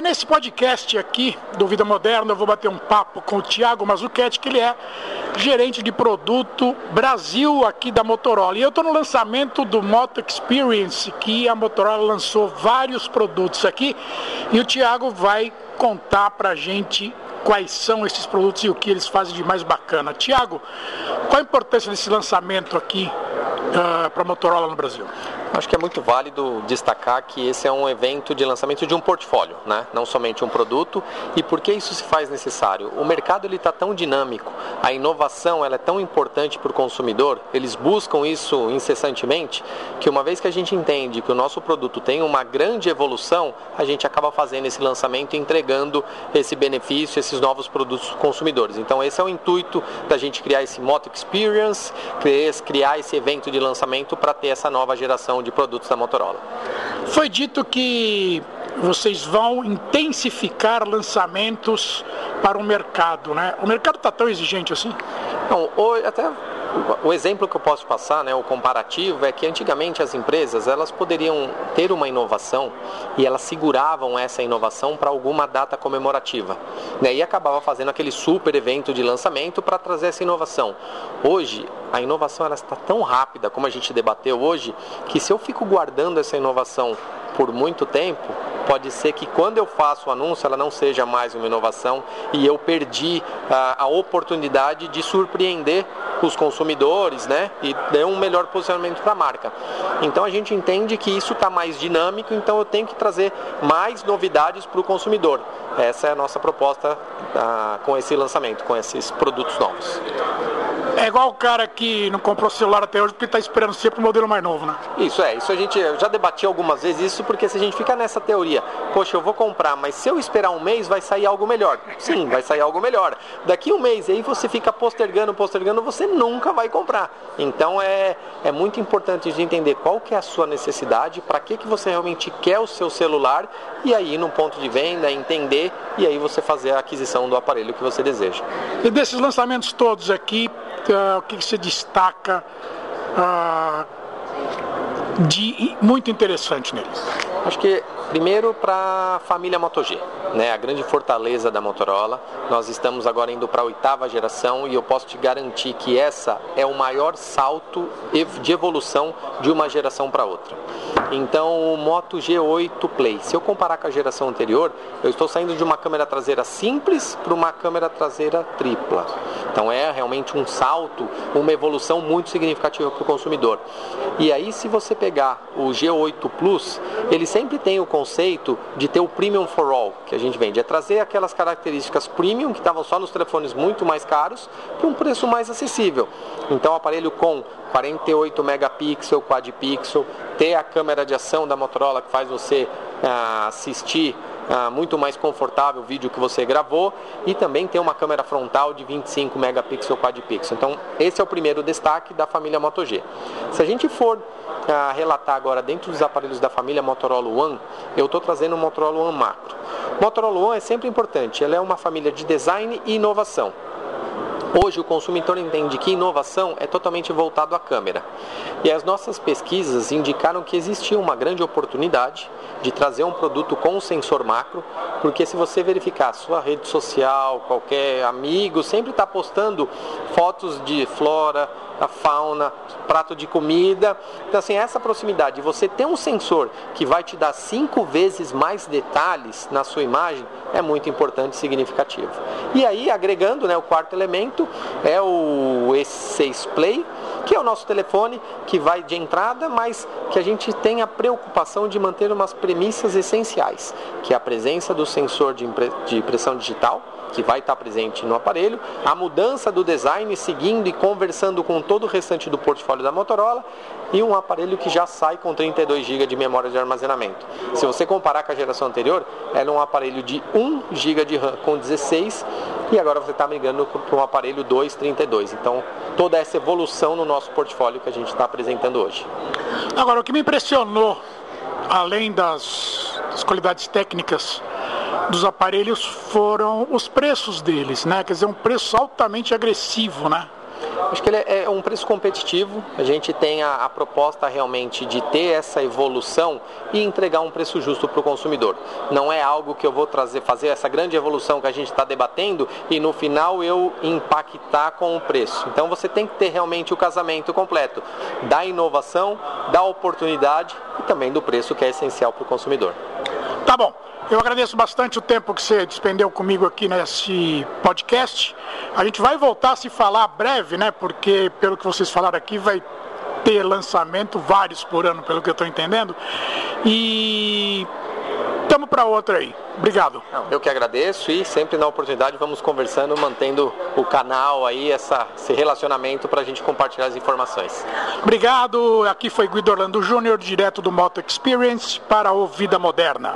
nesse podcast aqui do Vida Moderna eu vou bater um papo com o Tiago Mazuchetti, que ele é gerente de produto Brasil aqui da Motorola. E eu estou no lançamento do Moto Experience, que a Motorola lançou vários produtos aqui, e o Tiago vai contar para a gente quais são esses produtos e o que eles fazem de mais bacana. Tiago, qual a importância desse lançamento aqui uh, ah, para a Motorola no Brasil? Acho que é muito válido destacar que esse é um evento de lançamento de um portfólio, né? não somente um produto. E por que isso se faz necessário? O mercado ele está tão dinâmico, a inovação ela é tão importante para o consumidor, eles buscam isso incessantemente, que uma vez que a gente entende que o nosso produto tem uma grande evolução, a gente acaba fazendo esse lançamento e entregando esse benefício, esses novos produtos consumidores. Então esse é o intuito da gente criar esse Moto Experience, criar esse evento de lançamento para ter essa nova geração de produtos da Motorola. Foi dito que vocês vão intensificar lançamentos para o mercado, né? O mercado está tão exigente assim? Não, até o exemplo que eu posso passar, né, o comparativo, é que antigamente as empresas elas poderiam ter uma inovação e elas seguravam essa inovação para alguma data comemorativa. Né, e acabava fazendo aquele super evento de lançamento para trazer essa inovação. Hoje, a inovação ela está tão rápida, como a gente debateu hoje, que se eu fico guardando essa inovação por muito tempo, pode ser que quando eu faço o anúncio ela não seja mais uma inovação e eu perdi a, a oportunidade de surpreender os consumidores, né? E dar um melhor posicionamento para a marca. Então a gente entende que isso está mais dinâmico, então eu tenho que trazer mais novidades para o consumidor. Essa é a nossa proposta ah, com esse lançamento, com esses produtos novos. É igual o cara que não comprou celular até hoje porque está esperando sempre o modelo mais novo, né? Isso é, isso a gente já debatiu algumas vezes isso porque se a gente fica nessa teoria, poxa, eu vou comprar, mas se eu esperar um mês vai sair algo melhor. Sim, vai sair algo melhor. Daqui um mês aí você fica postergando, postergando, você nunca vai comprar. Então é, é muito importante de entender qual que é a sua necessidade, para que, que você realmente quer o seu celular e aí no ponto de venda entender e aí você fazer a aquisição do aparelho que você deseja. E desses lançamentos todos aqui, uh, o que se destaca uh, de muito interessante neles? Acho que primeiro para a família Moto G, né, a grande fortaleza da Motorola. Nós estamos agora indo para a oitava geração e eu posso te garantir que essa é o maior salto de evolução de uma geração para outra. Então, o Moto G8 Play, se eu comparar com a geração anterior, eu estou saindo de uma câmera traseira simples para uma câmera traseira tripla. Então, é realmente um salto, uma evolução muito significativa para o consumidor. E aí, se você pegar o G8 Plus, ele sempre tem o conceito de ter o Premium for All, que a gente vende, é trazer aquelas características premium que estavam só nos telefones muito mais caros para um preço mais acessível. Então, aparelho com 48 megapixel, quad pixel, ter a câmera de ação da Motorola que faz você ah, assistir ah, muito mais confortável o vídeo que você gravou e também ter uma câmera frontal de 25 megapixel quad pixel. Então esse é o primeiro destaque da família Moto G. Se a gente for ah, relatar agora dentro dos aparelhos da família Motorola One, eu estou trazendo o Motorola One Macro. Motorola One é sempre importante, ela é uma família de design e inovação. Hoje o consumidor entende que inovação é totalmente voltado à câmera. E as nossas pesquisas indicaram que existia uma grande oportunidade de trazer um produto com sensor macro, porque se você verificar sua rede social, qualquer amigo, sempre está postando fotos de flora, a fauna, prato de comida. Então, assim, essa proximidade, você ter um sensor que vai te dar cinco vezes mais detalhes na sua imagem, é muito importante e significativo. E aí, agregando né, o quarto elemento, é o E6 Play, que é o nosso telefone que vai de entrada, mas que a gente tem a preocupação de manter umas premissas essenciais, que é a presença do sensor de, impressão digital, que vai estar presente no aparelho, a mudança do design seguindo e conversando com todo o restante do portfólio da Motorola e um aparelho que já sai com 32 GB de memória de armazenamento. Se você comparar com a geração anterior, era um aparelho de 1 GB de RAM com 16 e agora você está migrando para um aparelho 232. Então, toda essa evolução no nosso portfólio que a gente está apresentando hoje. Agora, o que me impressionou, além das, das qualidades técnicas dos aparelhos foram os preços deles, né? Quer dizer, um preço altamente agressivo, né? Acho que ele é, é um preço competitivo. A gente tem a, a proposta realmente de ter essa evolução e entregar um preço justo para o consumidor. Não é algo que eu vou trazer, fazer essa grande evolução que a gente está debatendo e no final eu impactar com o preço. Então você tem que ter realmente o casamento completo da inovação, da oportunidade e também do preço que é essencial para o consumidor. Tá bom. Eu agradeço bastante o tempo que você despendeu comigo aqui nesse podcast. A gente vai voltar a se falar breve, né? Porque pelo que vocês falaram aqui, vai ter lançamento vários por ano, pelo que eu estou entendendo. E estamos para outra aí. Obrigado. Eu que agradeço e sempre na oportunidade vamos conversando, mantendo o canal aí, essa, esse relacionamento para a gente compartilhar as informações. Obrigado. Aqui foi Guido Orlando Júnior, direto do Moto Experience para o Vida Moderna.